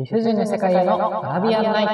理不尽な世界へのアラビアンナイト。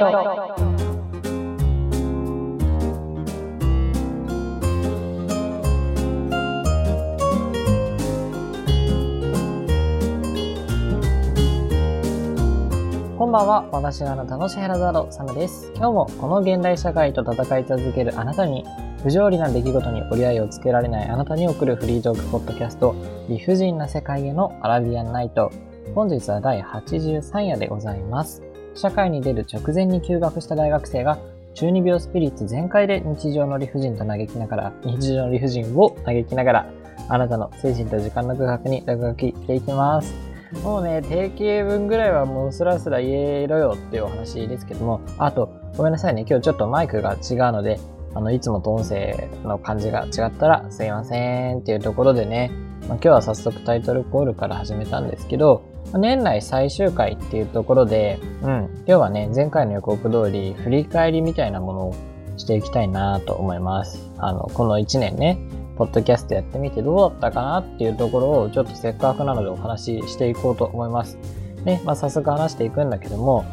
こんばんは。私があなたのシェラザード、サムです。今日もこの現代社会と戦い続けるあなたに、不条理な出来事に折り合いをつけられないあなたに送るフリートークポッドキャスト、理不尽な世界へのアラビアンナイト。本日は第83夜でございます。社会に出る直前に休学した大学生が、中二病スピリッツ全開で日常の理不尽と嘆きながら、日常の理不尽を嘆きながら、あなたの精神と時間の空白に落書きしていきます。もうね、定型文ぐらいはもうスラスラ言えろよっていうお話ですけども、あと、ごめんなさいね、今日ちょっとマイクが違うので、あの、いつもと音声の感じが違ったらすいませんっていうところでね、まあ、今日は早速タイトルコールから始めたんですけど、年内最終回っていうところで、うん、今日はね、前回の予告通り、振り返りみたいなものをしていきたいなと思います。あの、この1年ね、ポッドキャストやってみてどうだったかなっていうところをちょっとせっかくなのでお話ししていこうと思います。ね、まあ早速話していくんだけども、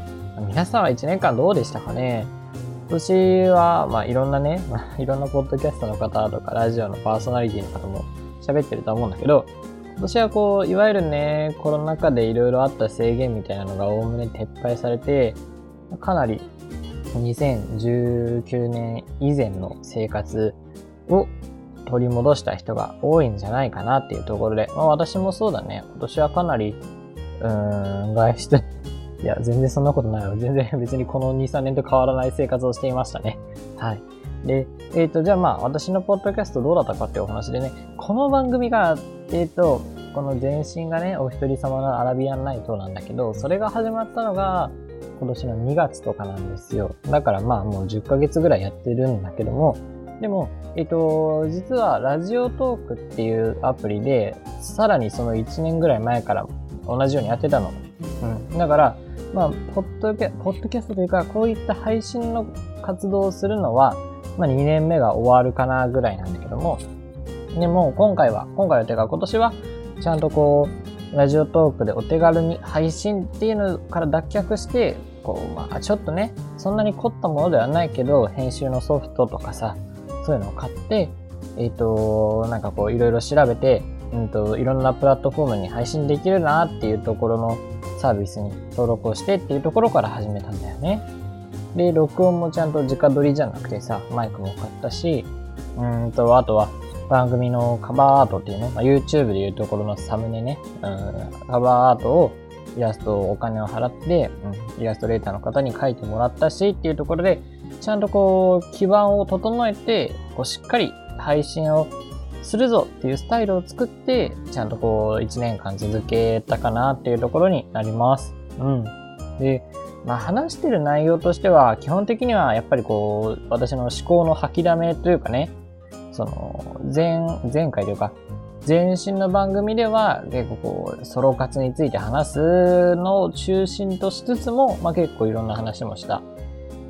皆さんは1年間どうでしたかね？今年は、まあいろんなね、まあ、いろんなポッドキャストの方とかラジオのパーソナリティの方も喋ってると思うんだけど、今年はこう、いわゆるね、コロナ禍でいろいろあった制限みたいなのがおおむね撤廃されて、かなり2019年以前の生活を取り戻した人が多いんじゃないかなっていうところで、まあ私もそうだね。今年はかなり、うーん、外出、いや、全然そんなことないよ。全然別にこの2、3年と変わらない生活をしていましたね。はい。で、えっ、と、じゃあまあ私のポッドキャストどうだったかっていうお話でね、この番組が、えっ、と、この前身がね、お一人様のアラビアンナイトなんだけど、それが始まったのが、今年の2月とかなんですよ。だからまあもう10ヶ月ぐらいやってるんだけども、でも、えっと、実はラジオトークっていうアプリで、さらにその1年ぐらい前から同じようにやってたの。うん。だから、まあ、ポッドキャポッドキャストというか、こういった配信の活動をするのは、まあ2年目が終わるかなぐらいなんだけども、でも今回は、今回はというか今年は、ちゃんとこう、ラジオトークでお手軽に配信っていうのから脱却して、こう、まあちょっとね、そんなに凝ったものではないけど、編集のソフトとかさ、そういうのを買って、えっ、と、なんかこういろいろ調べて、うんと、いろんなプラットフォームに配信できるなっていうところのサービスに登録をしてっていうところから始めたんだよね。で、録音もちゃんと直撮りじゃなくてさ、マイクも買ったし、うんと、あとは番組のカバーアートっていうの、まあ、YouTube でいうところのサムネね、うん、カバーアートをイラストをお金を払って、うん、イラストレーターの方に書いてもらったしっていうところで、ちゃんとこう、基盤を整えて、こう、しっかり配信をするぞっていうスタイルを作って、ちゃんとこう、1年間続けたかなっていうところになります。うん。で、まあ話してる内容としては、基本的にはやっぱりこう、私の思考の吐きだめというかね、その、前、前回というか、前身の番組では結構こう、ソロ活について話すのを中心としつつも、まあ結構いろんな話もした。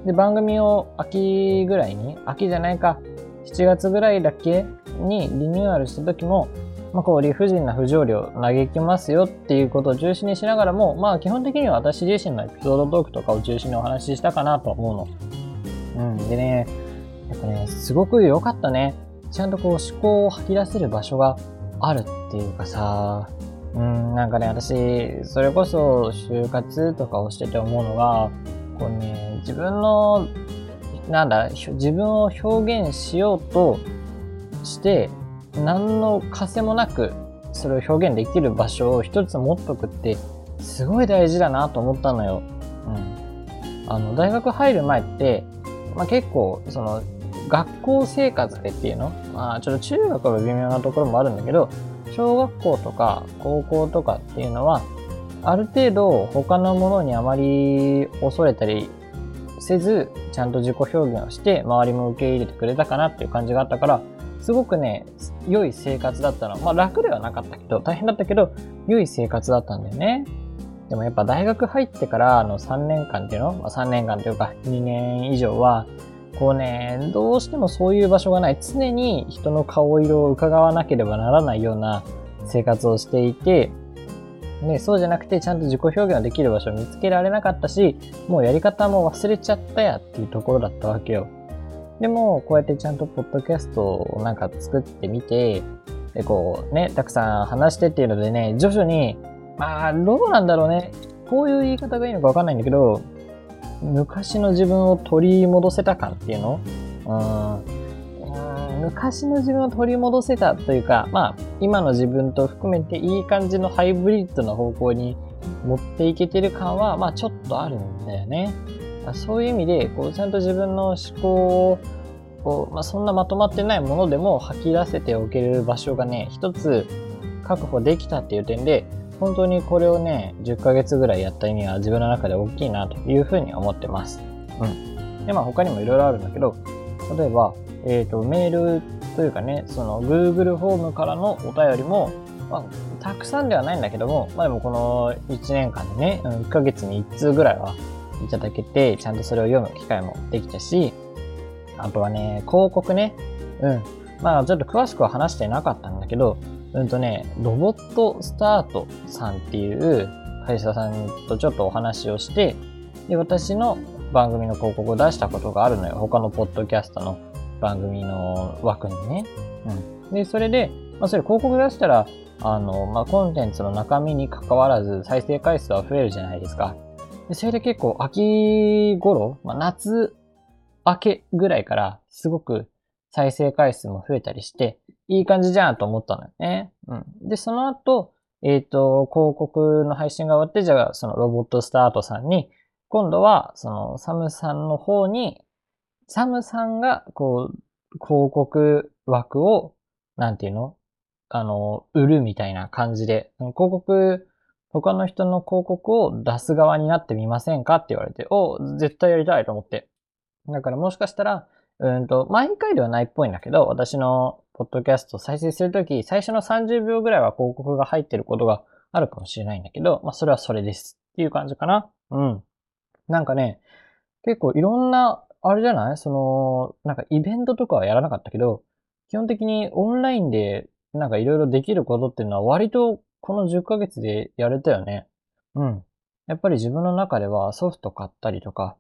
で、番組を秋ぐらいに、秋じゃないか、7月ぐらいだっけにリニューアルした時も、まあこう理不尽な不条理を嘆きますよっていうことを中心にしながらも、まあ基本的には私自身のエピソードトークとかを中心にお話ししたかなと思うの。うん。でね、やっぱね、すごく良かったね。ちゃんとこう思考を吐き出せる場所があるっていうかさ、うん、なんかね、私、それこそ就活とかをしてて思うのが、こうね、自分の、なんだ、自分を表現しようとして、何の枷もなく、それを表現できる場所を一つ持っとくって、すごい大事だなと思ったのよ。うん。あの、大学入る前って、まあ、結構、その、学校生活でっていうの？まあ、ちょっと中学は微妙なところもあるんだけど、小学校とか高校とかっていうのは、ある程度他のものにあまり恐れたりせず、ちゃんと自己表現をして、周りも受け入れてくれたかなっていう感じがあったから、すごくね、良い生活だったの。まあ楽ではなかったけど、大変だったけど、良い生活だったんだよね。でもやっぱ大学入ってからあの3年間っていうの、まあ、3年間というか2年以上は、こうね、どうしてもそういう場所がない。常に人の顔色を伺わなければならないような生活をしていて、で、そうじゃなくてちゃんと自己表現ができる場所を見つけられなかったし、もうやり方も忘れちゃったやっていうところだったわけよ。でも、こうやってちゃんとポッドキャストをなんか作ってみて、で、こうね、たくさん話してっていうのでね、徐々に、まあ、どうなんだろうね。こういう言い方がいいのかわかんないんだけど、昔の自分を取り戻せた感っていうの？うん、昔の自分を取り戻せたというか、まあ、今の自分と含めていい感じのハイブリッドな方向に持っていけてる感は、まあ、ちょっとあるんだよね。そういう意味で、こう、ちゃんと自分の思考を、こう、まあ、そんなまとまってないものでも吐き出せておける場所がね、一つ確保できたっていう点で、本当にこれをね、10ヶ月ぐらいやった意味は自分の中で大きいなというふうに思ってます。うん。で、まあ他にもいろいろあるんだけど、例えば、えっ、ー、と、メールというかね、その Google フォームからのお便りも、まあ、たくさんではないんだけども、まあでもこの1年間でね、1ヶ月に1通ぐらいはいただけて、ちゃんとそれを読む機会もできたし、あとはね、広告ね。うん。まあちょっと詳しくは話してなかったんだけど、うんとね、ロボットスタートさんっていう会社さんとちょっとお話をして、で、私の番組の広告を出したことがあるのよ。他のポッドキャストの番組の枠にね。うん。で、それで、まあ、それ広告出したら、あの、まあ、コンテンツの中身に関わらず再生回数は増えるじゃないですか。で、それで結構秋頃、まあ、夏明けぐらいからすごく再生回数も増えたりして、いい感じじゃんと思ったのよね。うん。で、その後、えっ、ー、と、広告の配信が終わって、じゃあ、そのロボットスタートさんに、今度は、その、サムさんの方に、サムさんが、こう、広告枠を、なんていうの？あの、売るみたいな感じで、広告、他の人の広告を出す側になってみませんかって言われて、お、絶対やりたいと思って。だからもしかしたら、うんと、毎回ではないっぽいんだけど、私のポッドキャスト再生するとき、最初の30秒ぐらいは広告が入ってることがあるかもしれないんだけど、まあ、それはそれですっていう感じかな。うん。なんかね、結構いろんな、あれじゃない？その、なんかイベントとかはやらなかったけど、基本的にオンラインでなんかいろいろできることっていうのは割とこの10ヶ月でやれたよね。うん。やっぱり自分の中ではソフト買ったりとか、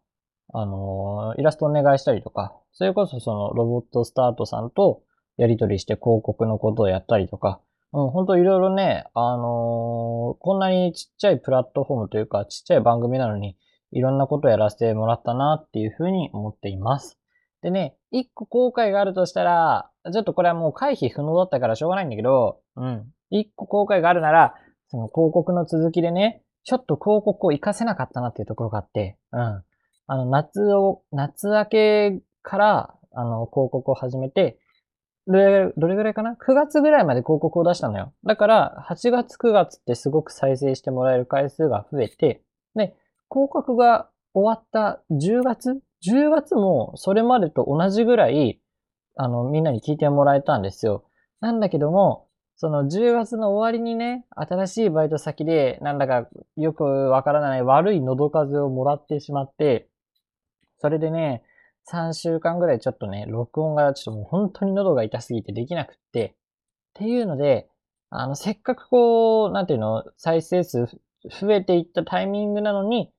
あのー、イラストお願いしたりとか、それこそそのロボットスタートさんとやり取りして広告のことをやったりとか、うん、本当いろいろね、あのー、こんなにちっちゃいプラットフォームというか、ちっちゃい番組なのに、いろんなことをやらせてもらったなっていうふうに思っています。でね、一個後悔があるとしたら、ちょっとこれはもう回避不能だったからしょうがないんだけど、うん。一個後悔があるなら、その広告の続きでね、ちょっと広告を活かせなかったなっていうところがあって、うん。あの、夏を、夏明けから、あの、広告を始めて、どれ、どれぐらいかな ?9 月ぐらいまで広告を出したのよ。だから、8月9月ってすごく再生してもらえる回数が増えて、で、広告が終わった10月 ?10 月もそれまでと同じぐらい、あの、みんなに聞いてもらえたんですよ。なんだけども、その10月の終わりにね、新しいバイト先で、なんだかよくわからない悪い喉風をもらってしまって、それでね、3週間ぐらいちょっとね、録音がちょっともう本当に喉が痛すぎてできなくって、っていうので、あの、せっかくこう、なんていうの、再生数増えていったタイミングなのに、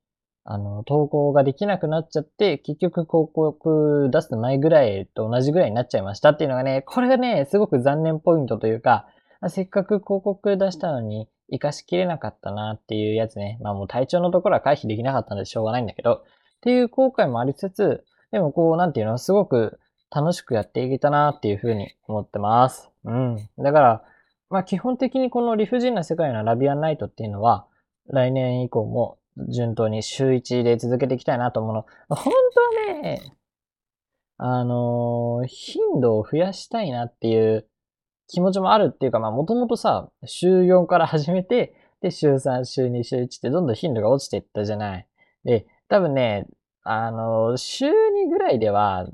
あの、投稿ができなくなっちゃって、結局広告出す前ぐらいと同じぐらいになっちゃいましたっていうのがね、これがね、すごく残念ポイントというか、せっかく広告出したのに活かしきれなかったなっていうやつね。まあもう体調のところは回避できなかったのでしょうがないんだけど、っていう後悔もありつつ、でもこう、なんていうの、すごく楽しくやっていけたなっていうふうに思ってます。うん。だから、まあ基本的にこの理不尽な世界のラビアンナイトっていうのは、来年以降も順当に週1で続けていきたいなと思うの。本当はね、あのー、頻度を増やしたいなっていう気持ちもあるっていうか、まあもともとさ、週4から始めて、で、週3、週2、週1ってどんどん頻度が落ちていったじゃない。で、多分ね、あの、週2ぐらいでは、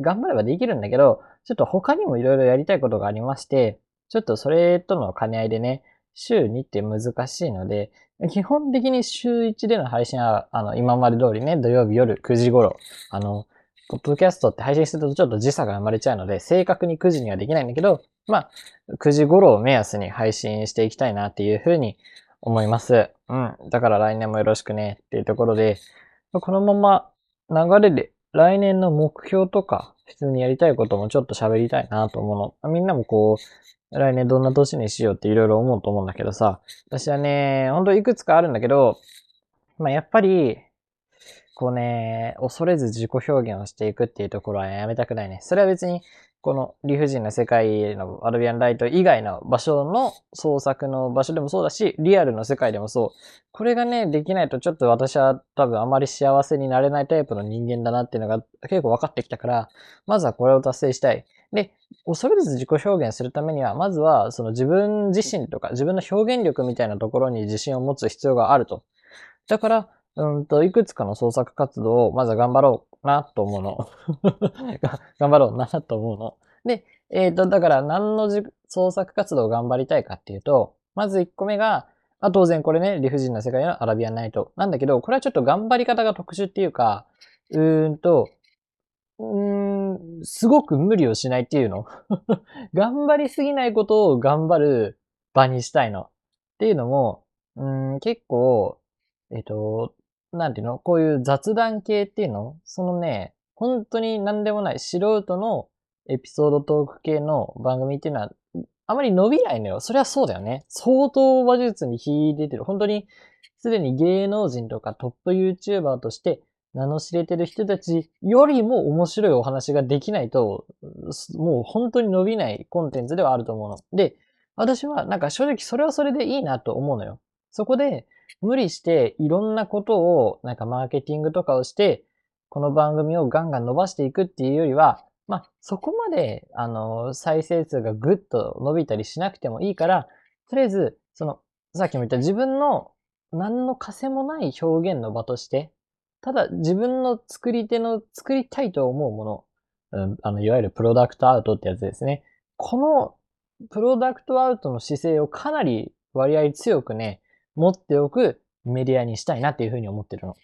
頑張ればできるんだけど、ちょっと他にもいろいろやりたいことがありまして、ちょっとそれとの兼ね合いでね、週2って難しいので、基本的に週1での配信は、あの、今まで通りね、土曜日夜9時頃、あの、ポッドキャストって配信するとちょっと時差が生まれちゃうので、正確に9時にはできないんだけど、まあ、9時頃を目安に配信していきたいなっていうふうに思います。うん。だから来年もよろしくねっていうところで、このまま流れで来年の目標とか、普通にやりたいこともちょっと喋りたいなと思うの。みんなもこう、来年どんな年にしようっていろいろ思うと思うんだけどさ、私はね、ほんといくつかあるんだけど、まあ、やっぱり、こうね、恐れず自己表現をしていくっていうところはやめたくないね。それは別に、この理不尽な世界のアルビアンライト以外の場所の創作の場所でもそうだし、リアルの世界でもそう。これがね、できないとちょっと私は多分あまり幸せになれないタイプの人間だなっていうのが結構分かってきたから、まずはこれを達成したい。で、恐れず自己表現するためには、まずはその自分自身とか自分の表現力みたいなところに自信を持つ必要があると。だから、うんと、いくつかの創作活動をまずは頑張ろうなと思うの。頑張ろうなと思うの。で、えっ、ー、と、だから何の創作活動を頑張りたいかっていうと、まず1個目が、あ当然これね、理不尽な世界のアラビアンナイトなんだけど、これはちょっと頑張り方が特殊っていうか、うーんと、うーん、すごく無理をしないっていうの 頑張りすぎないことを頑張る場にしたいの。っていうのも、うん、結構、えっ、と、なんていうの？こういう雑談系っていうの？そのね、本当に何でもない素人のエピソードトーク系の番組っていうのは、あまり伸びないのよ。それはそうだよね。相当話術に秀でてる。本当に、すでに芸能人とかトップ YouTuber として名の知れてる人たちよりも面白いお話ができないと、もう本当に伸びないコンテンツではあると思うの。で、私はなんか正直それはそれでいいなと思うのよ。そこで、無理していろんなことをなんかマーケティングとかをして、この番組をガンガン伸ばしていくっていうよりは、まあ、そこまで、あの、再生数がぐっと伸びたりしなくてもいいから、とりあえず、その、さっきも言った自分の何の枷もない表現の場として、ただ自分の作り手の作りたいと思うもの、うん、あの、いわゆるプロダクトアウトってやつですね。このプロダクトアウトの姿勢をかなり割合強くね、持っておくメディアにしたいなっていうふうに思ってるの。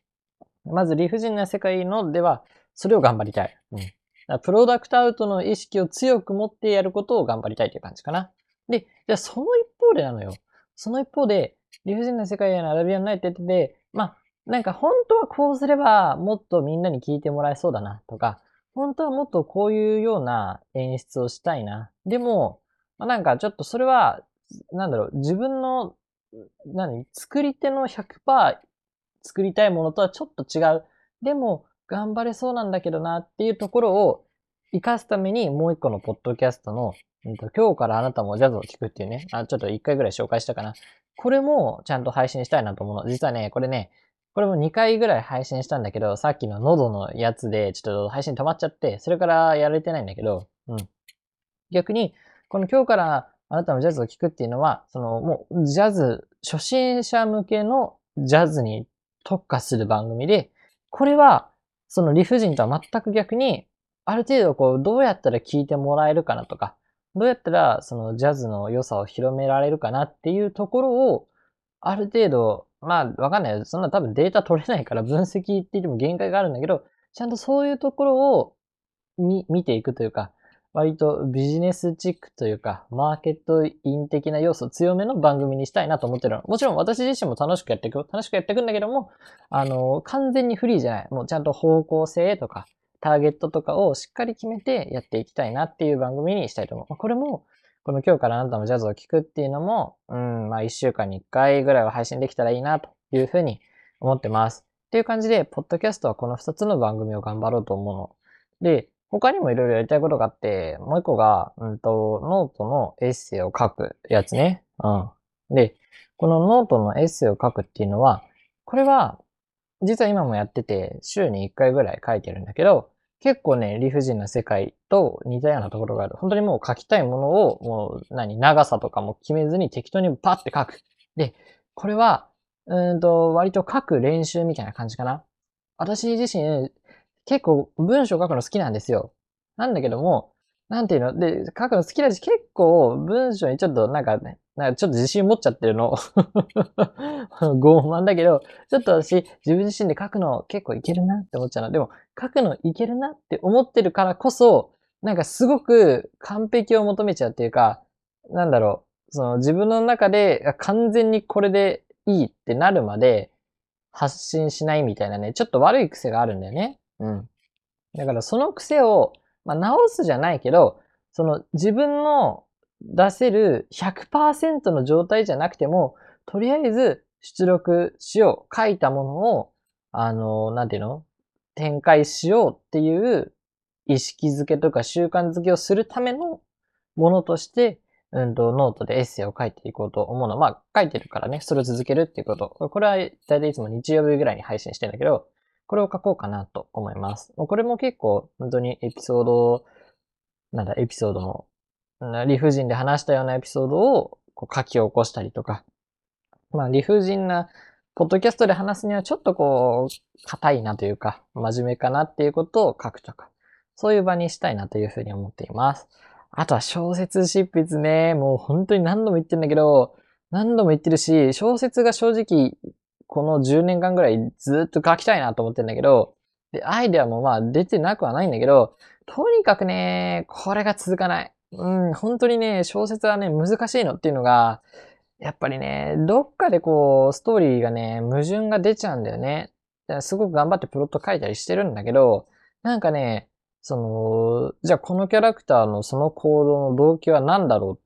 まず理不尽な世界のでは、それを頑張りたい。うん。プロダクトアウトの意識を強く持ってやることを頑張りたいという感じかな。で、じゃあその一方でなのよ。その一方で、理不尽な世界へのアラビアンナイトって言ってて、まあ、なんか本当はこうすればもっとみんなに聞いてもらえそうだなとか、本当はもっとこういうような演出をしたいな。でも、まあ、なんかちょっとそれは、なんだろう、自分の何？作り手の100%作りたいものとはちょっと違う。でも、頑張れそうなんだけどなっていうところを活かすためにもう一個のポッドキャストの、うん、と今日からあなたもジャズを聴くっていうね、あ、ちょっと一回ぐらい紹介したかな。これもちゃんと配信したいなと思うの。実はね、これね、これも2回ぐらい配信したんだけど、さっきの喉のやつでちょっと配信止まっちゃって、それからやれてないんだけど、うん。逆に、この今日からあなたのジャズを聴くっていうのは、そのもうジャズ、初心者向けのジャズに特化する番組で、これはその理不尽とは全く逆に、ある程度こう、どうやったら聴いてもらえるかなとか、どうやったらそのジャズの良さを広められるかなっていうところを、ある程度、まあわかんない。そんな多分データ取れないから分析って言っても限界があるんだけど、ちゃんとそういうところを見ていくというか、割とビジネスチックというか、マーケットイン的な要素強めの番組にしたいなと思ってるの。もちろん私自身も楽しくやっていく。楽しくやっていくんだけども、あの、完全にフリーじゃない。もうちゃんと方向性とか、ターゲットとかをしっかり決めてやっていきたいなっていう番組にしたいと思う。これも、この今日からあなたもジャズを聴くっていうのも、うん、まあ一週間に一回ぐらいは配信できたらいいなというふうに思ってます。っていう感じで、ポッドキャストはこの二つの番組を頑張ろうと思うの。で、他にもいろいろやりたいことがあって、もう一個が、うんと、ノートのエッセイを書くやつね。うん。で、このノートのエッセイを書くっていうのは、これは、実は今もやってて、週に1回ぐらい書いてるんだけど、結構ね、理不尽な世界と似たようなところがある。本当にもう書きたいものを、もう、何、長さとかも決めずに適当にパッて書く。で、これは、うんと、割と書く練習みたいな感じかな。私自身、結構文章書くの好きなんですよ。なんだけども、なんていうの？で、書くの好きだし、結構文章にちょっとなんかね、なんかちょっと自信持っちゃってるの。傲慢だけど、ちょっと私、自分自身で書くの結構いけるなって思っちゃうの。でも、書くのいけるなって思ってるからこそ、なんかすごく完璧を求めちゃうっていうか、なんだろう、その自分の中で完全にこれでいいってなるまで発信しないみたいなね、ちょっと悪い癖があるんだよね。うん。だからその癖を、まあ、直すじゃないけど、その自分の出せる100%の状態じゃなくても、とりあえず出力しよう。書いたものを、あの、なんていうの展開しようっていう意識づけとか習慣づけをするためのものとして、うんと、ノートでエッセイを書いていこうと思うの。まあ、書いてるからね、それを続けるっていうこと。これは大体いつも日曜日ぐらいに配信してるんだけど、これを書こうかなと思います。これも結構、本当にエピソード、なんだ、エピソードも、理不尽で話したようなエピソードをこう書き起こしたりとか、まあ、理不尽なポッドキャストで話すにはちょっとこう、硬いなというか、真面目かなっていうことを書くとか、そういう場にしたいなというふうに思っています。あとは小説執筆ね、もう本当に何度も言ってんだけど、何度も言ってるし、小説が正直、この10年間ぐらいずっと書きたいなと思ってるんだけど、で、アイデアもまあ出てなくはないんだけど、とにかくね、これが続かない。うん、本当にね、小説はね、難しいのっていうのが、やっぱりね、どっかでこう、ストーリーがね、矛盾が出ちゃうんだよね。だからすごく頑張ってプロット書いたりしてるんだけど、なんかね、その、じゃあこのキャラクターのその行動の動機は何だろ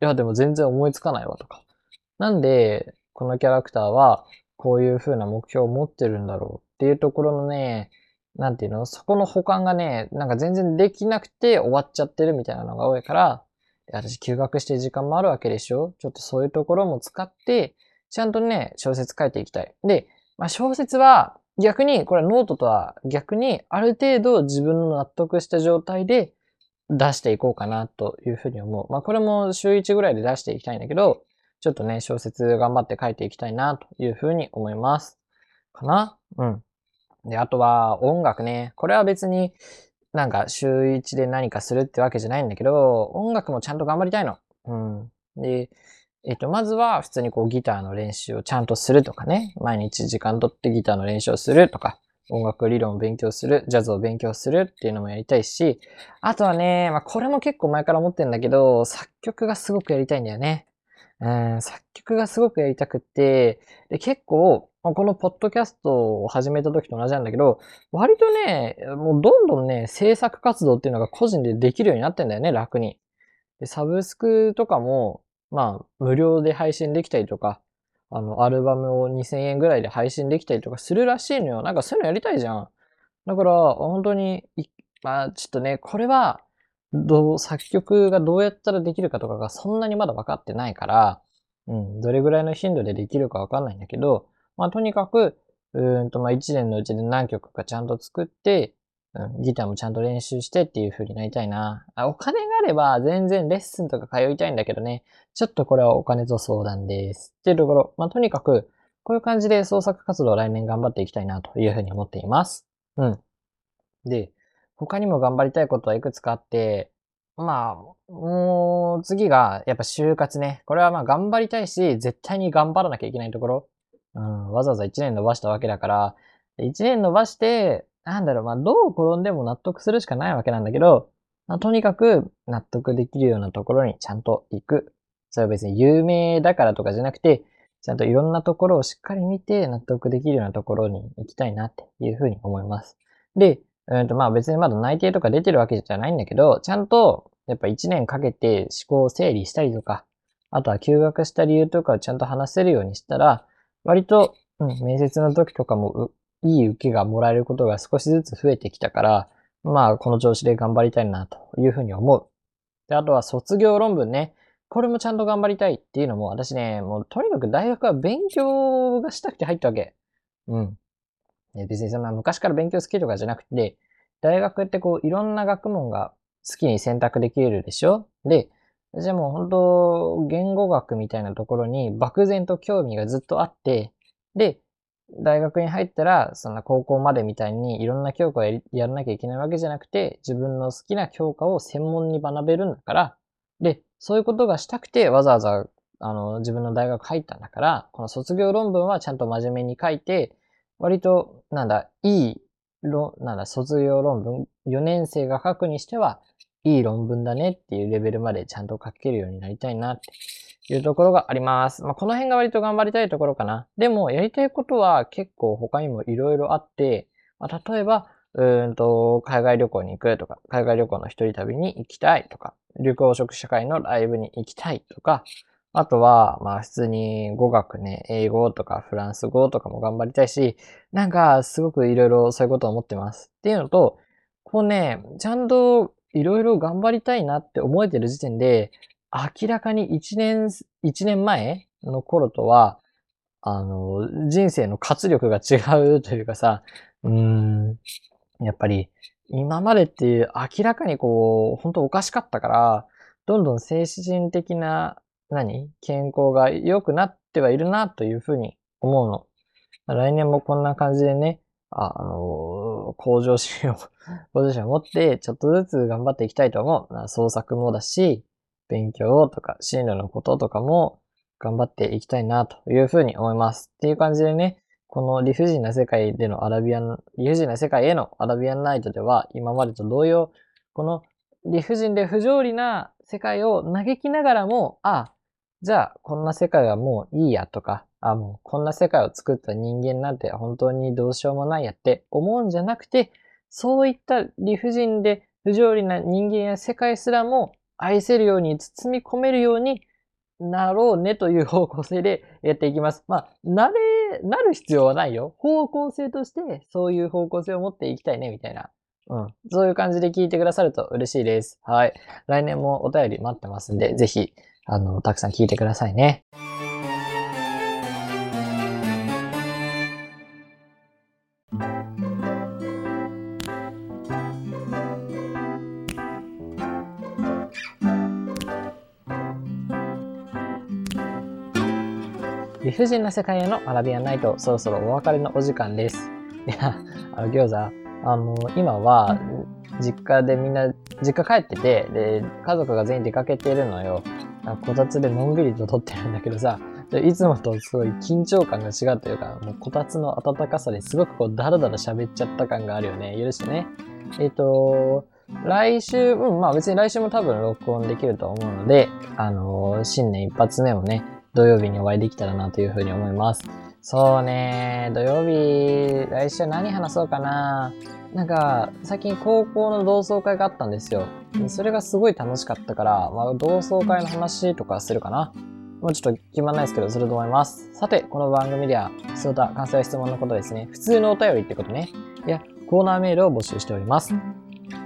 う？いや、でも全然思いつかないわとか。なんで、このキャラクターはこういう風な目標を持ってるんだろうっていうところのね、なんていうの？そこの保管がね、なんか全然できなくて終わっちゃってるみたいなのが多いから、私休学して時間もあるわけでしょ？ちょっとそういうところも使って、ちゃんとね、小説書いていきたい。で、まあ、小説は逆に、これノートとは逆に、ある程度自分の納得した状態で出していこうかなというふうに思う。まあ、これも週1ぐらいで出していきたいんだけど、ちょっとね、小説頑張って書いていきたいなというふうに思います。かな？うん。で、あとは音楽ね。これは別になんか週1で何かするってわけじゃないんだけど、音楽もちゃんと頑張りたいの。うん。で、えっと、まずは普通にこうギターの練習をちゃんとするとかね。毎日時間とってギターの練習をするとか、音楽理論を勉強する、ジャズを勉強するっていうのもやりたいし、あとはね、まあこれも結構前から思ってんだけど、作曲がすごくやりたいんだよね。作曲がすごくやりたくて、で、結構、このポッドキャストを始めた時と同じなんだけど、割とね、もうどんどんね、制作活動っていうのが個人でできるようになってんだよね、楽に。で、サブスクとかも、まあ、無料で配信できたりとか、あの、アルバムを2000円ぐらいで配信できたりとかするらしいのよ。なんかそういうのやりたいじゃん。だから、本当に、まあ、ちょっとね、これは、どう、作曲がどうやったらできるかとかがそんなにまだ分かってないから、うん、どれぐらいの頻度でできるか分かんないんだけど、まあとにかく、うんとまあ1年のうちで何曲かちゃんと作って、うん、ギターもちゃんと練習してっていう風になりたいな。あお金があれば全然レッスンとか通いたいんだけどね、ちょっとこれはお金と相談です。っていうところ、まあとにかく、こういう感じで創作活動を来年頑張っていきたいなというふうに思っています。うん。で、他にも頑張りたいことはいくつかあって、まあ、もう次がやっぱ就活ね。これはまあ頑張りたいし、絶対に頑張らなきゃいけないところ。うん、わざわざ1年伸ばしたわけだから、1年伸ばして、なんだろう、まあどう転んでも納得するしかないわけなんだけど、まあ、とにかく納得できるようなところにちゃんと行く。それは別に有名だからとかじゃなくて、ちゃんといろんなところをしっかり見て納得できるようなところに行きたいなっていうふうに思います。で、うんと、まあ別にまだ内定とか出てるわけじゃないんだけど、ちゃんと、やっぱ1年かけて思考を整理したりとか、あとは休学した理由とかをちゃんと話せるようにしたら、割と、うん、面接の時とかもいい受けがもらえることが少しずつ増えてきたから、まあこの調子で頑張りたいなというふうに思う。で、あとは卒業論文ね。これもちゃんと頑張りたいっていうのも、私ね、もうとにかく大学は勉強がしたくて入ったわけ。うん。別にそんな昔から勉強好きとかじゃなくて、大学ってこういろんな学問が好きに選択できるでしょ？で、じゃあもう本当言語学みたいなところに漠然と興味がずっとあって、で、大学に入ったら、そんな高校までみたいにいろんな教科をややらなきゃいけないわけじゃなくて、自分の好きな教科を専門に学べるんだから、で、そういうことがしたくてわざわざあの自分の大学入ったんだから、この卒業論文はちゃんと真面目に書いて、割と、なんだ、いい、なんだ、卒業論文、4年生が書くにしては、いい論文だねっていうレベルまでちゃんと書けるようになりたいなっていうところがあります。まあ、この辺が割と頑張りたいところかな。でも、やりたいことは結構他にもいろいろあって、まあ、例えば、うんと、海外旅行に行くとか、海外旅行の一人旅に行きたいとか、旅行食社会のライブに行きたいとか、あとは、まあ普通に語学ね、英語とかフランス語とかも頑張りたいし、なんかすごくいろいろそういうことを思ってます。っていうのと、こうね、ちゃんといろいろ頑張りたいなって思えてる時点で、明らかに1年、1年前の頃とは、あの、人生の活力が違うというかさ、うーん、やっぱり、今までっていう明らかにこう、本当おかしかったから、どんどん精神的な何？健康が良くなってはいるなというふうに思うの。来年もこんな感じでね、あ、あのー、向上心をポジションを持って、ちょっとずつ頑張っていきたいと思う。創作もだし、勉強とか進路のこととかも頑張っていきたいなというふうに思います。っていう感じでね、この理不尽な世界でのアラビアン、理不尽な世界へのアラビアンナイトでは、今までと同様、この理不尽で不条理な世界を嘆きながらも、あ、じゃあ、こんな世界はもういいやとか、あ、もうこんな世界を作った人間なんて本当にどうしようもないやって思うんじゃなくて、そういった理不尽で不条理な人間や世界すらも愛せるように包み込めるようになろうねという方向性でやっていきます。まあ、なれ、なる必要はないよ。方向性としてそういう方向性を持っていきたいねみたいな。うん。そういう感じで聞いてくださると嬉しいです。はい。来年もお便り待ってますんで、ぜひあの、たくさん聞いてくださいね。理不尽な世界へのアラビアンナイト、そろそろお別れのお時間です。いや、あの、餃子、あの、今は、実家でみんな、実家帰ってて、で、家族が全員出かけてるのよ。こたつでのんびりと撮ってるんだけどさ、いつもとすごい緊張感が違うというか、もうこたつの温かさですごくこうダラダラ喋っちゃった感があるよね。許してね。えっ、ー、と、来週、うん、まあ別に来週も多分録音できると思うので、あのー、新年一発目もね、土曜日にお会いできたらなというふうに思います。そうね、土曜日、来週何話そうかな。なんか、最近高校の同窓会があったんですよ。それがすごい楽しかったから、まあ、同窓会の話とかするかな。もうちょっと決まんないですけど、すると思います。さて、この番組では、そうた感想や質問のことですね。普通のお便りってことね。いや、コーナーメールを募集しております。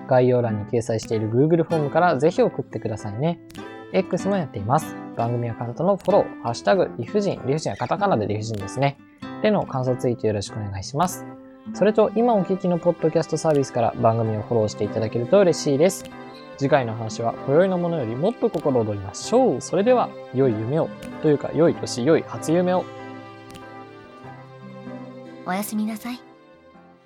概要欄に掲載している Google フォームからぜひ送ってくださいね。X もやっています。番組アカウントのフォロー、ハッシュタグ、理不尽、理不尽はカタカナで理不尽ですね。での感想ツイートよろしくお願いします。それと今お聞きのポッドキャストサービスから番組をフォローしていただけると嬉しいです。次回の話は今宵のものよりもっと心躍りましょう。それでは、良い夢を、というか良い年、良い初夢を。おやすみなさい。